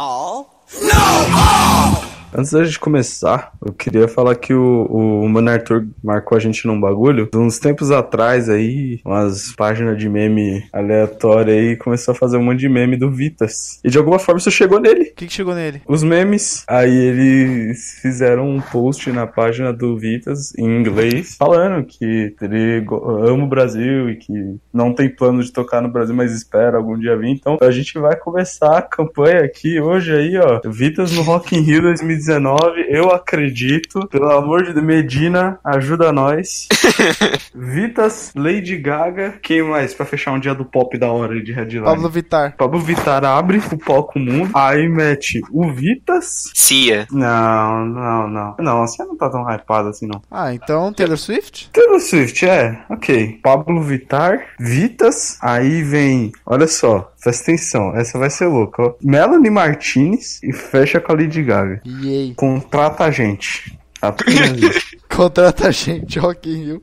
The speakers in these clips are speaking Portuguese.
All? Antes da gente começar, eu queria falar que o, o Mano Arthur marcou a gente num bagulho. De uns tempos atrás aí, umas páginas de meme aleatória aí, começou a fazer um monte de meme do Vitas. E de alguma forma isso chegou nele. O que, que chegou nele? Os memes. Aí eles fizeram um post na página do Vitas, em inglês, falando que ele ama o Brasil e que não tem plano de tocar no Brasil, mas espera algum dia vir. Então a gente vai começar a campanha aqui hoje aí, ó. Vitas no Rock in Rio 2019. 2019, eu acredito. Pelo amor de Deus, Medina, ajuda nós. Vitas, Lady Gaga. Quem mais pra fechar um dia do pop da hora de Headline? Pablo Vittar. Pablo Vittar abre o palco mundo. Aí mete o Vitas. Cia. Não, não, não. Não, a Cia não tá tão hypada assim, não. Ah, então Taylor Swift? Taylor Swift, é. Ok. Pablo Vittar, Vitas. Aí vem, olha só. Presta atenção, essa vai ser louca, ó. Melanie Martinez e fecha com a Lady Gaga. Yay. Contrata a gente. Contrata a gente, Rock in Rio.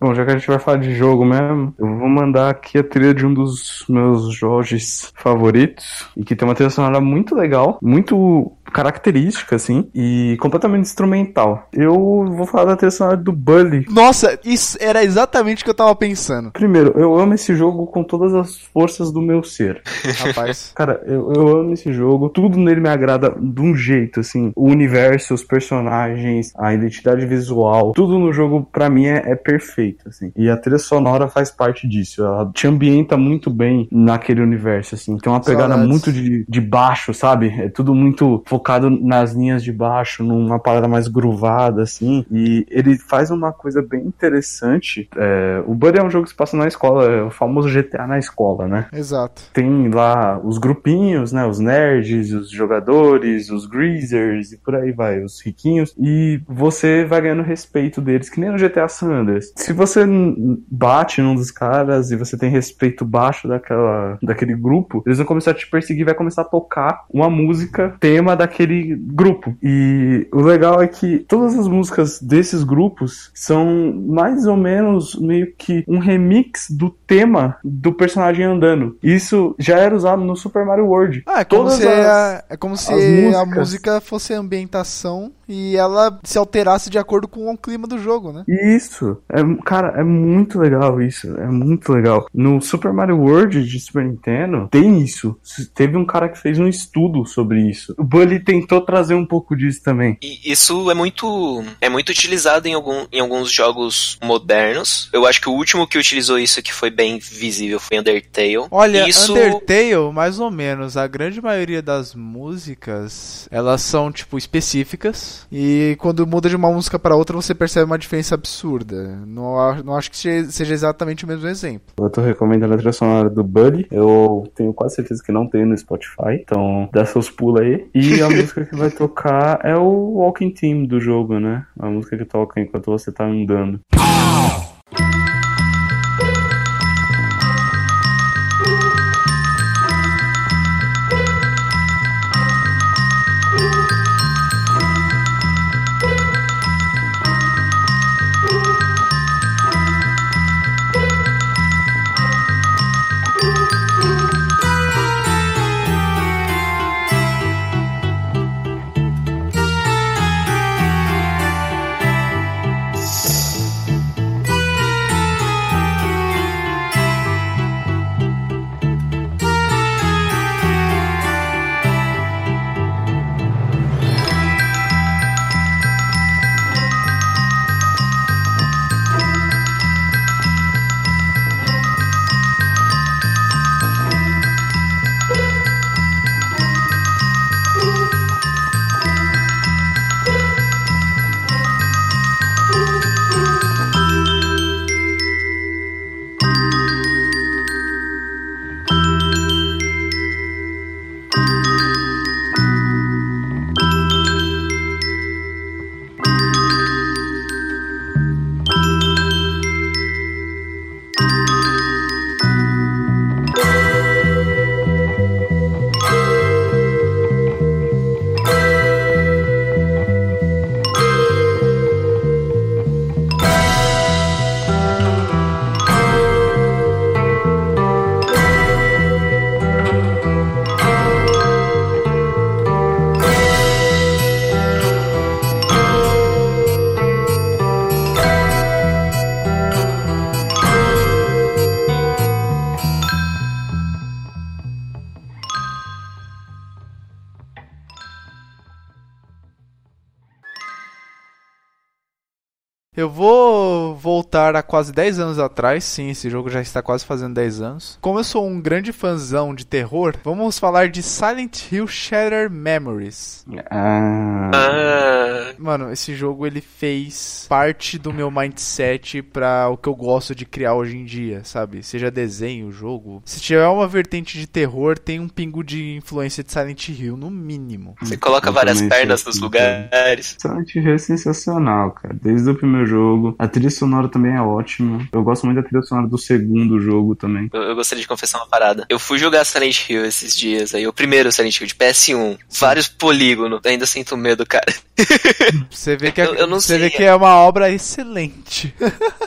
Bom, já que a gente vai falar de jogo mesmo, eu vou mandar aqui a trilha de um dos meus jogos favoritos. E que tem uma trilha sonora muito legal, muito característica, assim, e completamente instrumental. Eu vou falar da trilha sonora do Bully. Nossa, isso era exatamente o que eu tava pensando. Primeiro, eu amo esse jogo com todas as forças do meu ser. Rapaz. Cara, eu, eu amo esse jogo. Tudo nele me agrada de um jeito, assim. O universo, os personagens, a identidade visual, tudo no jogo, pra mim, é, é perfeito, assim. E a trilha sonora faz parte disso. Ela te ambienta muito bem naquele universo, assim. Tem uma pegada Saudades. muito de, de baixo, sabe? É tudo muito focado nas linhas de baixo, numa parada mais gruvada, assim. E ele faz uma coisa bem interessante. É, o Buddy é um jogo que se passa na escola, é o famoso GTA na escola, né? Exato. Tem lá os grupinhos, né? Os nerds, os jogadores, os greasers e por aí vai, os riquinhos. E você vai ganhando respeito deles, que nem no GTA San Andreas. Se você bate num dos caras e você tem respeito baixo daquela, daquele grupo, eles vão começar a te perseguir, vai começar a tocar uma música tema da daquele grupo. E o legal é que todas as músicas desses grupos são mais ou menos meio que um remix do tema do personagem andando. Isso já era usado no Super Mario World. Ah, é como todas se, as, a, é como se a música fosse a ambientação e ela se alterasse de acordo com o clima do jogo, né? Isso. É, cara, é muito legal isso. É muito legal. No Super Mario World de Super Nintendo, tem isso. Teve um cara que fez um estudo sobre isso. O Bully tentou trazer um pouco disso também. E isso é muito é muito utilizado em, algum, em alguns jogos modernos. Eu acho que o último que utilizou isso que foi bem visível foi Undertale. Olha, isso... Undertale, mais ou menos, a grande maioria das músicas, elas são tipo específicas e quando muda de uma música para outra você percebe uma diferença absurda. Não, não acho que seja exatamente o mesmo exemplo. Eu tô recomendando a trilha sonora do Buddy. Eu tenho quase certeza que não tem no Spotify, então dá seus pulos aí. E a música que vai tocar é o Walking Team do jogo, né? A música que toca enquanto você tá andando. Eu vou voltar a quase 10 anos atrás, sim, esse jogo já está quase fazendo 10 anos. Como eu sou um grande fãzão de terror, vamos falar de Silent Hill Shattered Memories. Ah, Ah, Mano, esse jogo ele fez parte do meu mindset pra o que eu gosto de criar hoje em dia, sabe? Seja desenho, jogo. Se tiver uma vertente de terror, tem um pingo de influência de Silent Hill, no mínimo. você coloca várias pernas nos lugares. Silent Hill é sensacional, cara. Desde o primeiro jogo. A trilha sonora também é ótima. Eu gosto muito da trilha sonora do segundo jogo também. Eu, eu gostaria de confessar uma parada. Eu fui jogar Silent Hill esses dias aí, o primeiro Silent Hill de PS1. Vários polígonos, ainda sinto medo, cara. Você vê que é, Eu- eu não você sei, vê que é uma obra excelente.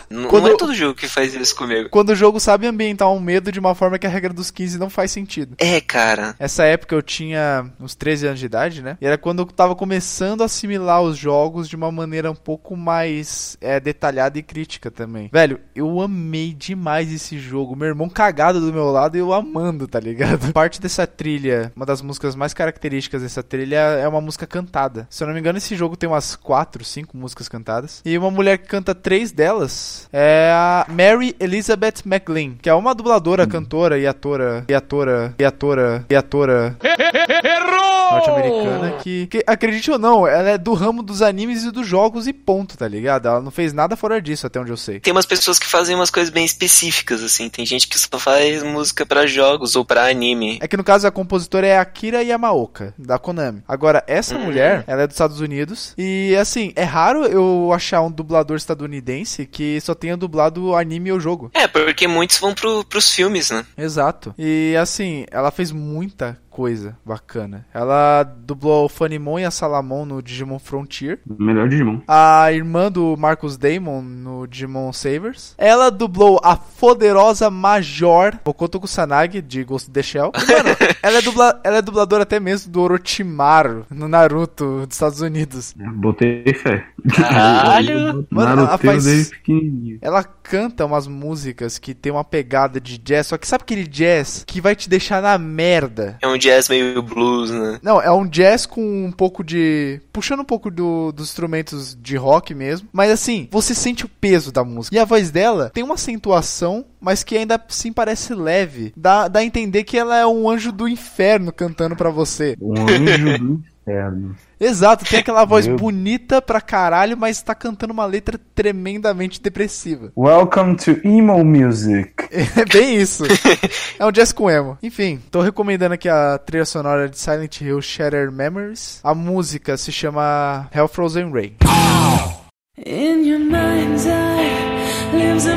N- Quando- Não é todo jogo que faz isso comigo. Quando o jogo sabe ambientar um medo de uma forma que a regra dos 15 não faz sentido. É, cara. Essa época eu tinha uns 13 anos de idade, né? E era quando eu tava começando a assimilar os jogos de uma maneira um pouco mais é, detalhada e crítica também. Velho, eu amei demais esse jogo. Meu irmão cagado do meu lado e eu amando, tá ligado? Parte dessa trilha, uma das músicas mais características dessa trilha é uma música cantada. Se eu não me engano, esse jogo tem umas 4, 5 músicas cantadas. E uma mulher que canta três delas é a Mary Elizabeth McLean, que é uma dubladora, cantora e atora, e atora, e atora, e atora norte-americana que, que, acredite ou não, ela é do ramo dos animes e dos jogos e ponto, tá ligado? Ela não fez nada fora disso, até onde eu sei. Tem umas pessoas que fazem umas coisas bem específicas, assim. Tem gente que só faz música pra jogos ou pra anime. É que no caso a compositora é Akira Yamaoka, da Konami. Agora, essa Uhum. mulher, ela é dos Estados Unidos. E assim, é raro eu achar um dublador estadunidense que só tenha dublado anime ou jogo. É, porque muitos vão pro, pros filmes, né? Exato. E assim, ela fez muita coisa bacana. Ela dublou o Funimon e a Salamon no Digimon Frontier. Melhor Digimon. A irmã do Marcus Damon no Digimon Savers. Ela dublou a poderosa Major Bokoto Kusanagi de Ghost in the Shell. E, mano, ela, é dubla- ela é dubladora até mesmo do Orochimaru no Naruto dos Estados Unidos. Botei fé. Caralho! Mano, ela faz-. Ela canta umas músicas que tem uma pegada de jazz, só que sabe aquele jazz que vai te deixar na merda? É um jazz meio blues, né? Não, é um jazz com um pouco de. puxando um pouco do- dos instrumentos de rock mesmo. Mas assim, você sente o peso da música. E a voz dela tem uma acentuação, mas que ainda assim parece leve. Dá, dá a entender que ela é um anjo do inferno cantando pra você. Um anjo do inferno. Exato, tem aquela voz Meu- bonita pra caralho, mas tá cantando uma letra tremendamente depressiva. Welcome to Emo Music. É bem isso. É um jazz com emo. Enfim, tô recomendando aqui a trilha sonora de Silent Hill Shattered Memories. A música se chama Hell Frozen Rain. In your mind's eye lives a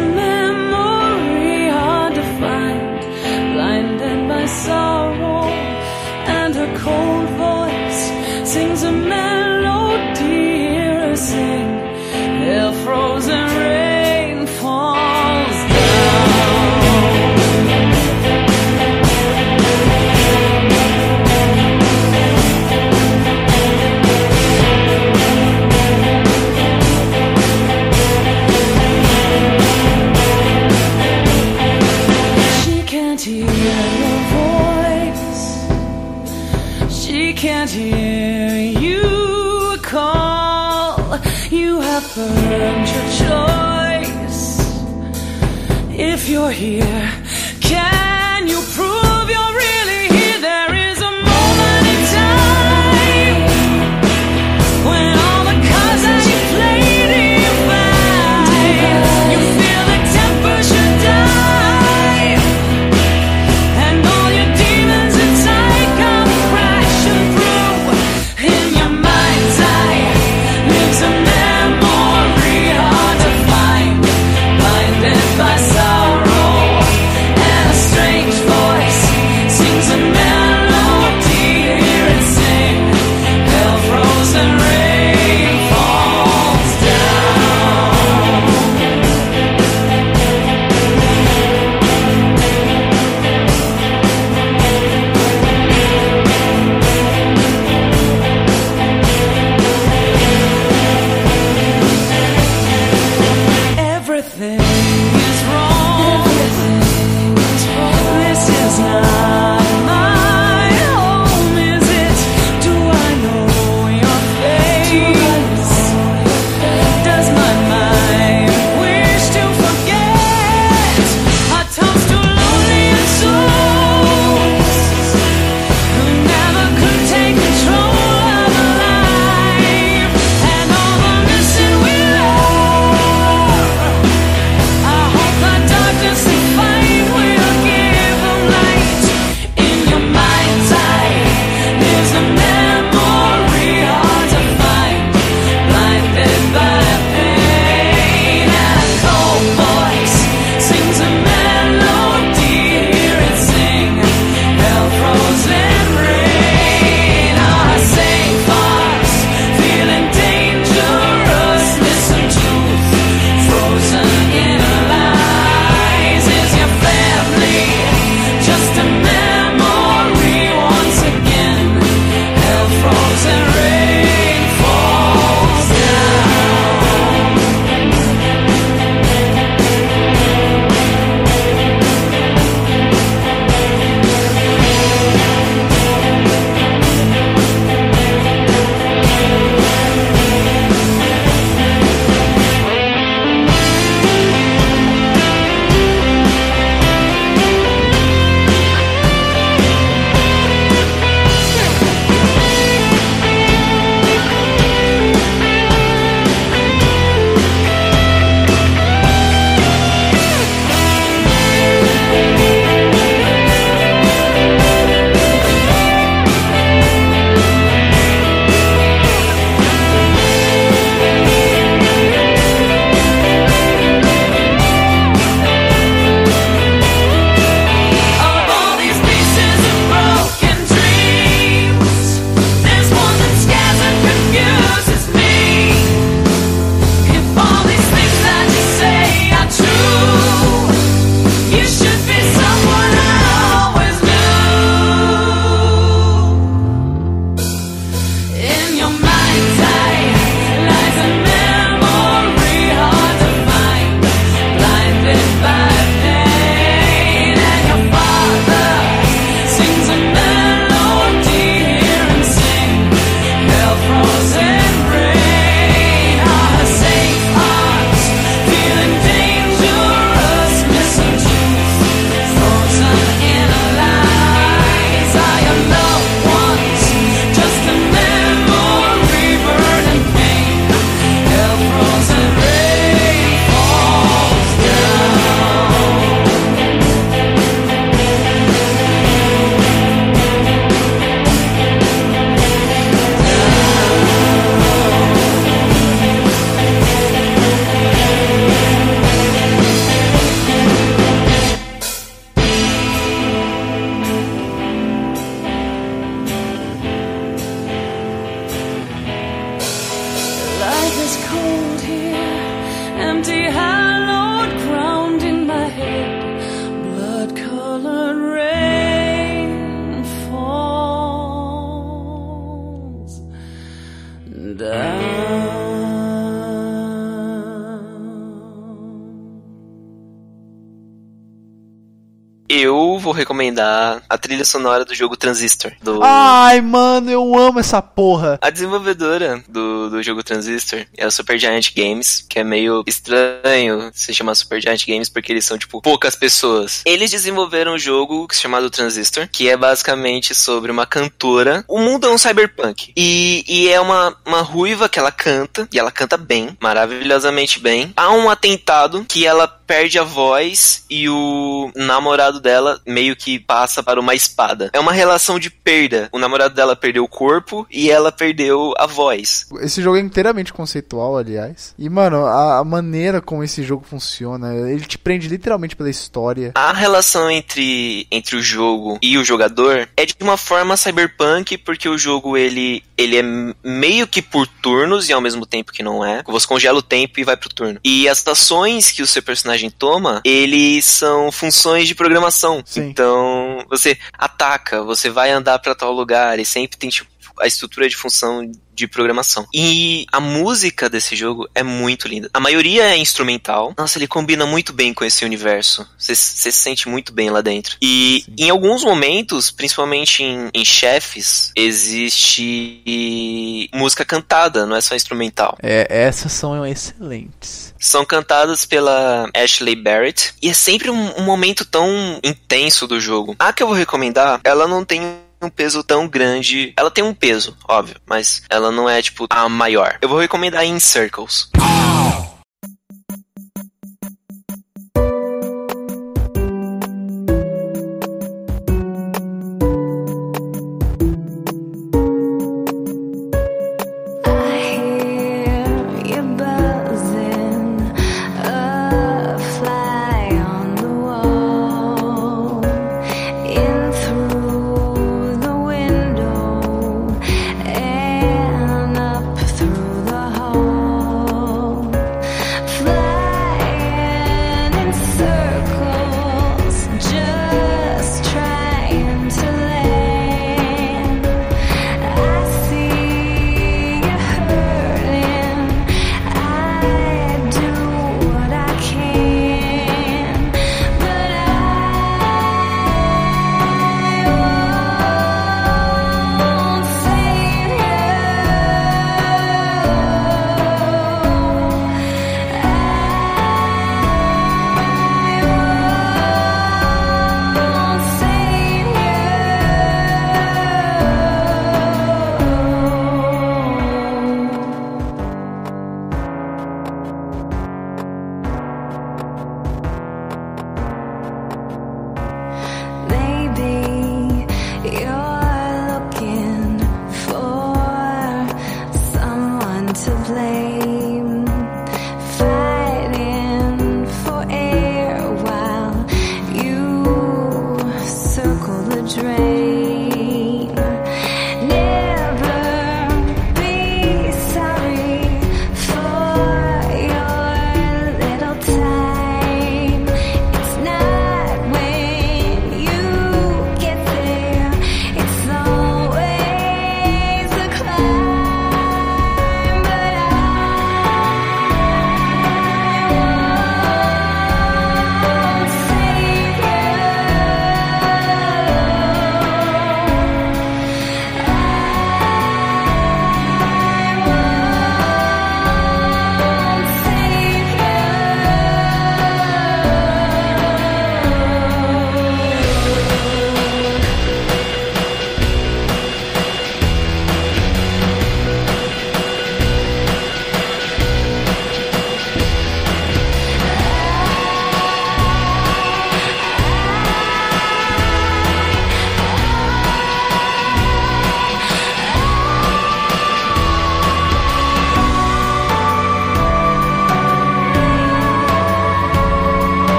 hear your voice. She can't hear you call. You have earned your choice. If you're here, Eu vou recomendar a trilha sonora do jogo Transistor. Do... Ai, mano, eu amo essa porra. A desenvolvedora do, do jogo Transistor é a Supergiant Games, que é meio estranho se chamar Supergiant Games porque eles são, tipo, poucas pessoas. Eles desenvolveram um jogo chamado Transistor, que é basicamente sobre uma cantora. O mundo é um cyberpunk. E, e é uma, uma ruiva que ela canta, e ela canta bem, maravilhosamente bem. Há um atentado que ela perde a voz e o namorado dela meio que passa para uma espada. É uma relação de perda. O namorado dela perdeu o corpo e ela perdeu a voz. Esse jogo é inteiramente conceitual, aliás. E, mano, a, a maneira como esse jogo funciona, ele te prende literalmente pela história. A relação entre, entre o jogo e o jogador é de uma forma cyberpunk, porque o jogo ele, ele é meio que por turnos e ao mesmo tempo que não é. Você congela o tempo e vai pro turno. E as ações que o seu personagem toma, eles são funções de programação. Sim. Então, você ataca, você vai andar para tal lugar e sempre tem tipo a estrutura de função de programação. E a música desse jogo é muito linda. A maioria é instrumental. Nossa, ele combina muito bem com esse universo. Você se sente muito bem lá dentro. E Sim. em alguns momentos, principalmente em, em chefes, existe música cantada, não é só instrumental. É, essas são excelentes. São cantadas pela Ashley Barrett. E é sempre um, um momento tão intenso do jogo. A que eu vou recomendar, ela não tem um peso tão grande. Ela tem um peso, óbvio, mas ela não é, tipo, a maior. Eu vou recomendar In Circles.